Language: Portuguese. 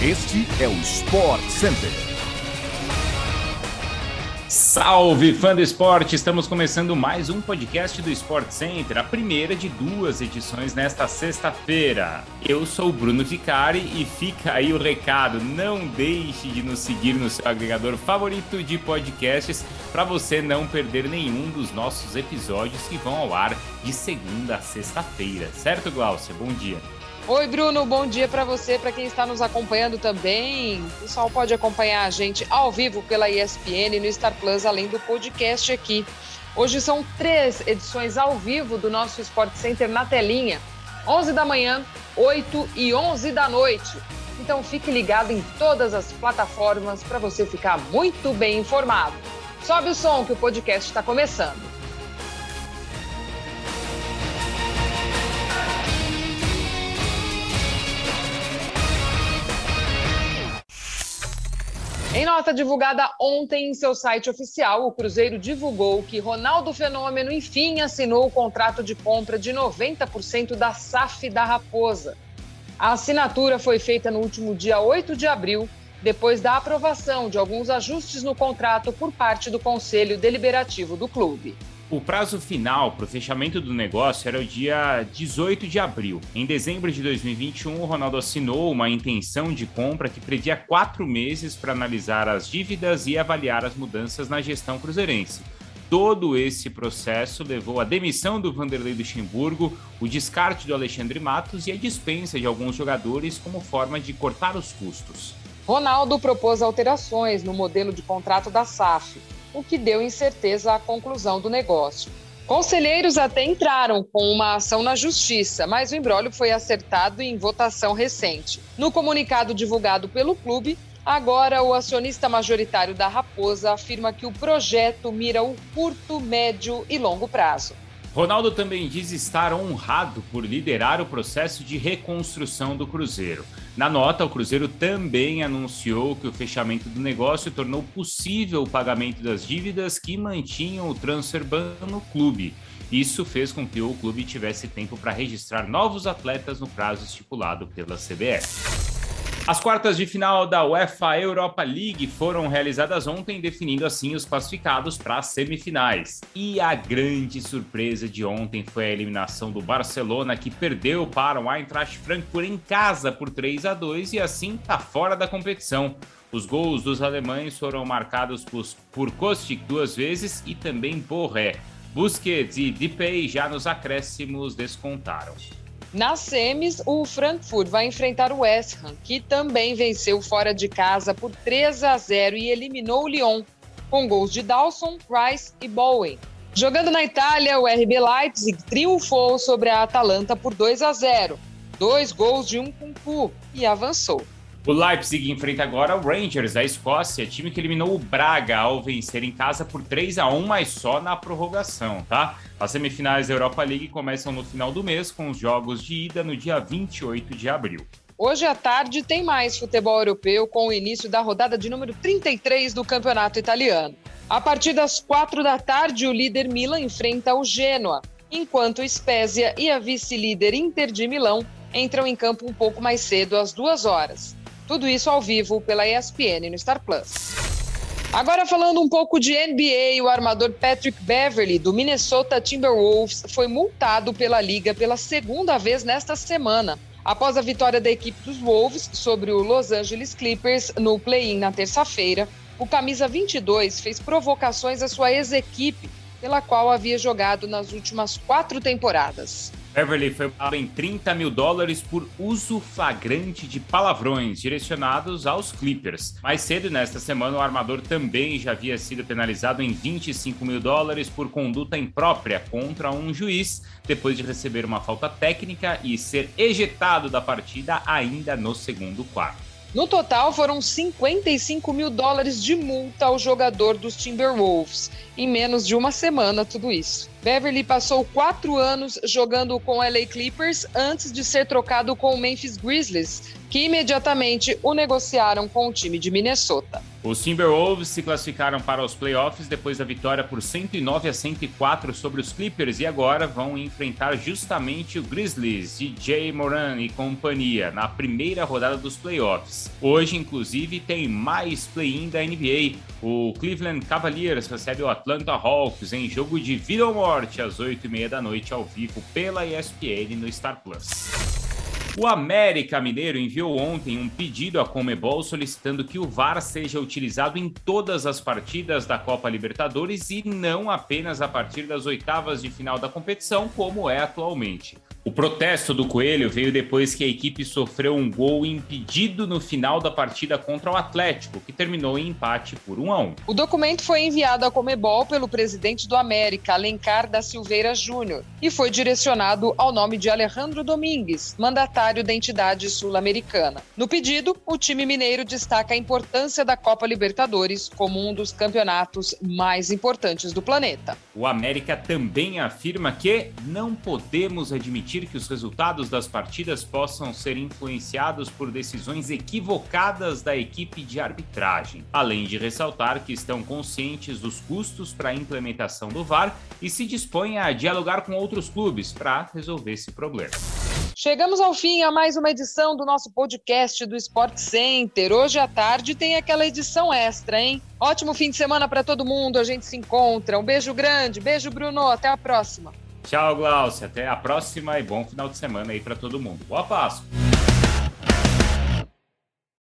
Este é o Sport Center. Salve, fã do esporte! Estamos começando mais um podcast do Sport Center, a primeira de duas edições nesta sexta-feira. Eu sou o Bruno Vicari e fica aí o recado: não deixe de nos seguir no seu agregador favorito de podcasts para você não perder nenhum dos nossos episódios que vão ao ar de segunda a sexta-feira. Certo, Glaucia? Bom dia. Oi, Bruno, bom dia para você, para quem está nos acompanhando também. O pessoal pode acompanhar a gente ao vivo pela ESPN no Star Plus, além do podcast aqui. Hoje são três edições ao vivo do nosso Sport Center na telinha. 11 da manhã, 8 e 11 da noite. Então fique ligado em todas as plataformas para você ficar muito bem informado. Sobe o som que o podcast está começando. Em nota divulgada ontem em seu site oficial, o Cruzeiro divulgou que Ronaldo Fenômeno enfim assinou o contrato de compra de 90% da SAF da Raposa. A assinatura foi feita no último dia 8 de abril, depois da aprovação de alguns ajustes no contrato por parte do Conselho Deliberativo do clube. O prazo final para o fechamento do negócio era o dia 18 de abril. Em dezembro de 2021, o Ronaldo assinou uma intenção de compra que previa quatro meses para analisar as dívidas e avaliar as mudanças na gestão cruzeirense. Todo esse processo levou à demissão do Vanderlei Luxemburgo, o descarte do Alexandre Matos e a dispensa de alguns jogadores como forma de cortar os custos. Ronaldo propôs alterações no modelo de contrato da SAF o que deu incerteza à conclusão do negócio. Conselheiros até entraram com uma ação na justiça, mas o embrólio foi acertado em votação recente. No comunicado divulgado pelo clube, agora o acionista majoritário da Raposa afirma que o projeto mira o curto, médio e longo prazo. Ronaldo também diz estar honrado por liderar o processo de reconstrução do Cruzeiro. Na nota, o Cruzeiro também anunciou que o fechamento do negócio tornou possível o pagamento das dívidas que mantinham o transfer ban no clube. Isso fez com que o clube tivesse tempo para registrar novos atletas no prazo estipulado pela CBF. As quartas de final da UEFA Europa League foram realizadas ontem, definindo assim os classificados para as semifinais. E a grande surpresa de ontem foi a eliminação do Barcelona, que perdeu para o Eintracht Frankfurt em casa por 3 a 2 e assim está fora da competição. Os gols dos alemães foram marcados por, Kostic duas vezes e também Borré. Busquets e Depay já nos acréscimos descontaram. Nas semis, o Frankfurt vai enfrentar o West Ham, que também venceu fora de casa por 3 a 0 e eliminou o Lyon, com gols de Dawson, Rice e Bowen. Jogando na Itália, o RB Leipzig triunfou sobre a Atalanta por 2 a 0, dois gols de um Kunku e avançou. O Leipzig enfrenta agora o Rangers da Escócia, time que eliminou o Braga ao vencer em casa por 3 a 1, mas só na prorrogação, tá? As semifinais da Europa League começam no final do mês com os jogos de ida no dia 28 de abril. Hoje à tarde tem mais futebol europeu com o início da rodada de número 33 do Campeonato Italiano. A partir das quatro da tarde, o líder Milan enfrenta o Genoa, enquanto Spezia e a vice-líder Inter de Milão entram em campo um pouco mais cedo, às duas horas. Tudo isso ao vivo pela ESPN no Star Plus. Agora falando um pouco de NBA, o armador Patrick Beverly do Minnesota Timberwolves foi multado pela liga pela segunda vez nesta semana. Após a vitória da equipe dos Wolves sobre o Los Angeles Clippers no play-in na terça-feira, o camisa 22 fez provocações à sua ex-equipe, pela qual havia jogado nas últimas quatro temporadas. Beverly foi multado em 30 mil dólares por uso flagrante de palavrões direcionados aos Clippers. Mais cedo nesta semana, o armador também já havia sido penalizado em 25 mil dólares por conduta imprópria contra um juiz, depois de receber uma falta técnica e ser ejetado da partida ainda no segundo quarto. No total, foram 55 mil dólares de multa ao jogador dos Timberwolves, em menos de uma semana, tudo isso. Beverly passou quatro anos jogando com LA Clippers antes de ser trocado com o Memphis Grizzlies, que imediatamente o negociaram com o time de Minnesota. Os Timberwolves se classificaram para os playoffs depois da vitória por 109 a 104 sobre os Clippers e agora vão enfrentar justamente o Grizzlies Jay Moran e companhia na primeira rodada dos playoffs. Hoje, inclusive, tem mais play-in da NBA. O Cleveland Cavaliers recebe o Atlanta Hawks em jogo de vida ou morte às 8h30 da noite ao vivo pela ESPN no Star Plus. O América Mineiro enviou ontem um pedido à Comebol solicitando que o VAR seja utilizado em todas as partidas da Copa Libertadores e não apenas a partir das oitavas de final da competição, como é atualmente. O protesto do Coelho veio depois que a equipe sofreu um gol impedido no final da partida contra o Atlético, que terminou em empate por 1 a 1. O documento foi enviado à Comebol pelo presidente do América, Alencar da Silveira Júnior, e foi direcionado ao nome de Alejandro Domingues, mandatário da entidade sul-americana. No pedido, o time mineiro destaca a importância da Copa Libertadores como um dos campeonatos mais importantes do planeta. O América também afirma que não podemos admitir permitir que os resultados das partidas possam ser influenciados por decisões equivocadas da equipe de arbitragem, além de ressaltar que estão conscientes dos custos para a implementação do VAR e se dispõem a dialogar com outros clubes para resolver esse problema. Chegamos ao fim a mais uma edição do nosso podcast do Sport Center. Hoje à tarde tem aquela edição extra, hein? Ótimo fim de semana para todo mundo. A gente se encontra. Um beijo grande. Beijo, Bruno. Até a próxima. Tchau, Glaucia. Até a próxima e bom final de semana aí para todo mundo. Boa Páscoa!